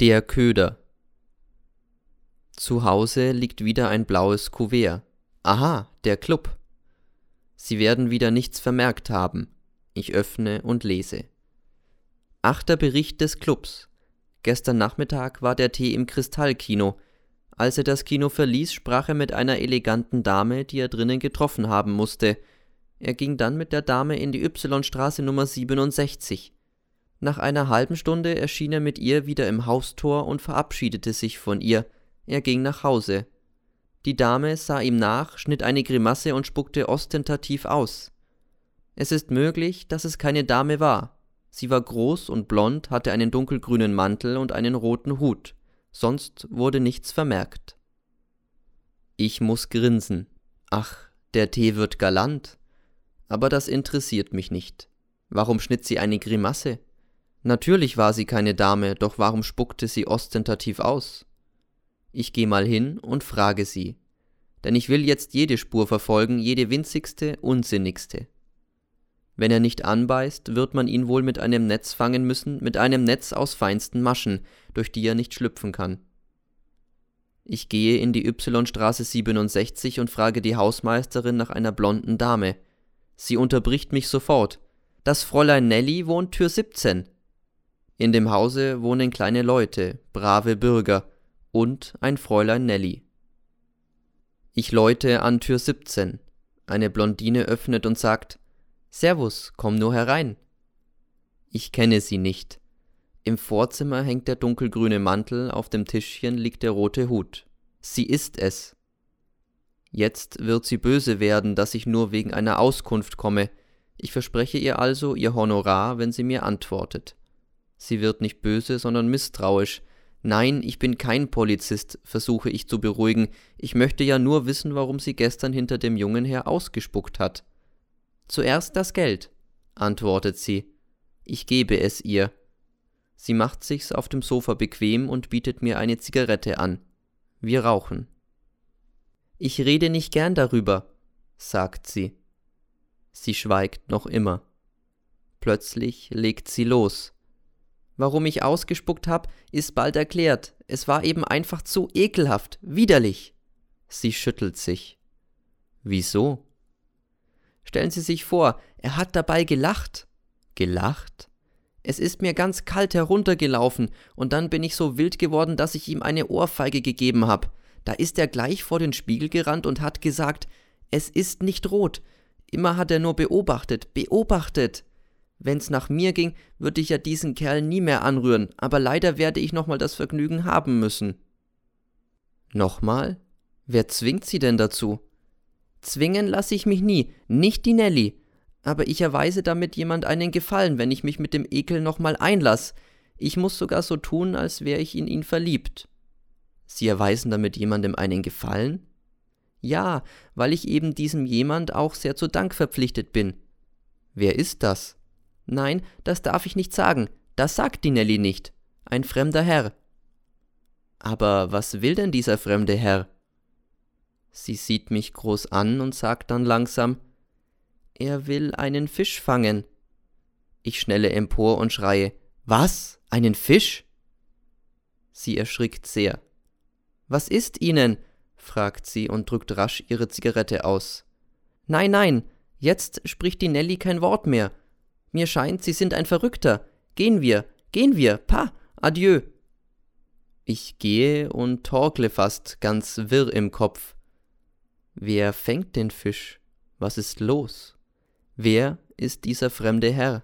Der Köder. Zu Hause liegt wieder ein blaues Kuvert. Aha, der Club. Sie werden wieder nichts vermerkt haben. Ich öffne und lese. Achter Bericht des Clubs. Gestern Nachmittag war der Tee im Kristallkino. Als er das Kino verließ, sprach er mit einer eleganten Dame, die er drinnen getroffen haben musste. Er ging dann mit der Dame in die Y-Straße Nummer 67. Nach einer halben Stunde erschien er mit ihr wieder im Haustor und verabschiedete sich von ihr. Er ging nach Hause. Die Dame sah ihm nach, schnitt eine Grimasse und spuckte ostentativ aus. Es ist möglich, dass es keine Dame war. Sie war groß und blond, hatte einen dunkelgrünen Mantel und einen roten Hut. Sonst wurde nichts vermerkt. Ich muss grinsen. Ach, der Tee wird galant. Aber das interessiert mich nicht. Warum schnitt sie eine Grimasse? Natürlich war sie keine Dame, doch warum spuckte sie ostentativ aus? Ich geh mal hin und frage sie, denn ich will jetzt jede Spur verfolgen, jede winzigste, unsinnigste. Wenn er nicht anbeißt, wird man ihn wohl mit einem Netz fangen müssen, mit einem Netz aus feinsten Maschen, durch die er nicht schlüpfen kann. Ich gehe in die Y-Straße 67 und frage die Hausmeisterin nach einer blonden Dame. Sie unterbricht mich sofort. Das Fräulein Nelly wohnt Tür 17. In dem Hause wohnen kleine Leute, brave Bürger und ein Fräulein Nelly. Ich läute an Tür 17. Eine Blondine öffnet und sagt: Servus, komm nur herein. Ich kenne sie nicht. Im Vorzimmer hängt der dunkelgrüne Mantel, auf dem Tischchen liegt der rote Hut. Sie ist es. Jetzt wird sie böse werden, dass ich nur wegen einer Auskunft komme. Ich verspreche ihr also ihr Honorar, wenn sie mir antwortet. Sie wird nicht böse, sondern misstrauisch. Nein, ich bin kein Polizist, versuche ich zu beruhigen. Ich möchte ja nur wissen, warum sie gestern hinter dem Jungen her ausgespuckt hat. Zuerst das Geld, antwortet sie. Ich gebe es ihr. Sie macht sich's auf dem Sofa bequem und bietet mir eine Zigarette an. Wir rauchen. Ich rede nicht gern darüber, sagt sie. Sie schweigt noch immer. Plötzlich legt sie los. Warum ich ausgespuckt hab, ist bald erklärt. Es war eben einfach zu ekelhaft, widerlich. Sie schüttelt sich. Wieso? Stellen Sie sich vor, er hat dabei gelacht. Gelacht? Es ist mir ganz kalt heruntergelaufen, und dann bin ich so wild geworden, dass ich ihm eine Ohrfeige gegeben hab. Da ist er gleich vor den Spiegel gerannt und hat gesagt, es ist nicht rot. Immer hat er nur beobachtet, beobachtet. Wenn's nach mir ging, würde ich ja diesen Kerl nie mehr anrühren, aber leider werde ich nochmal das Vergnügen haben müssen. Nochmal? Wer zwingt Sie denn dazu? Zwingen lasse ich mich nie, nicht die Nelly. Aber ich erweise damit jemand einen Gefallen, wenn ich mich mit dem Ekel nochmal einlass. Ich muss sogar so tun, als wäre ich in ihn verliebt. Sie erweisen damit jemandem einen Gefallen? Ja, weil ich eben diesem jemand auch sehr zu Dank verpflichtet bin. Wer ist das? Nein, das darf ich nicht sagen. Das sagt die Nelly nicht. Ein fremder Herr. Aber was will denn dieser fremde Herr? Sie sieht mich groß an und sagt dann langsam Er will einen Fisch fangen. Ich schnelle empor und schreie Was? Einen Fisch? Sie erschrickt sehr. Was ist Ihnen? fragt sie und drückt rasch ihre Zigarette aus. Nein, nein, jetzt spricht die Nelly kein Wort mehr. Mir scheint, Sie sind ein Verrückter. Gehen wir, gehen wir, pa, adieu. Ich gehe und torkle fast ganz wirr im Kopf. Wer fängt den Fisch? Was ist los? Wer ist dieser fremde Herr?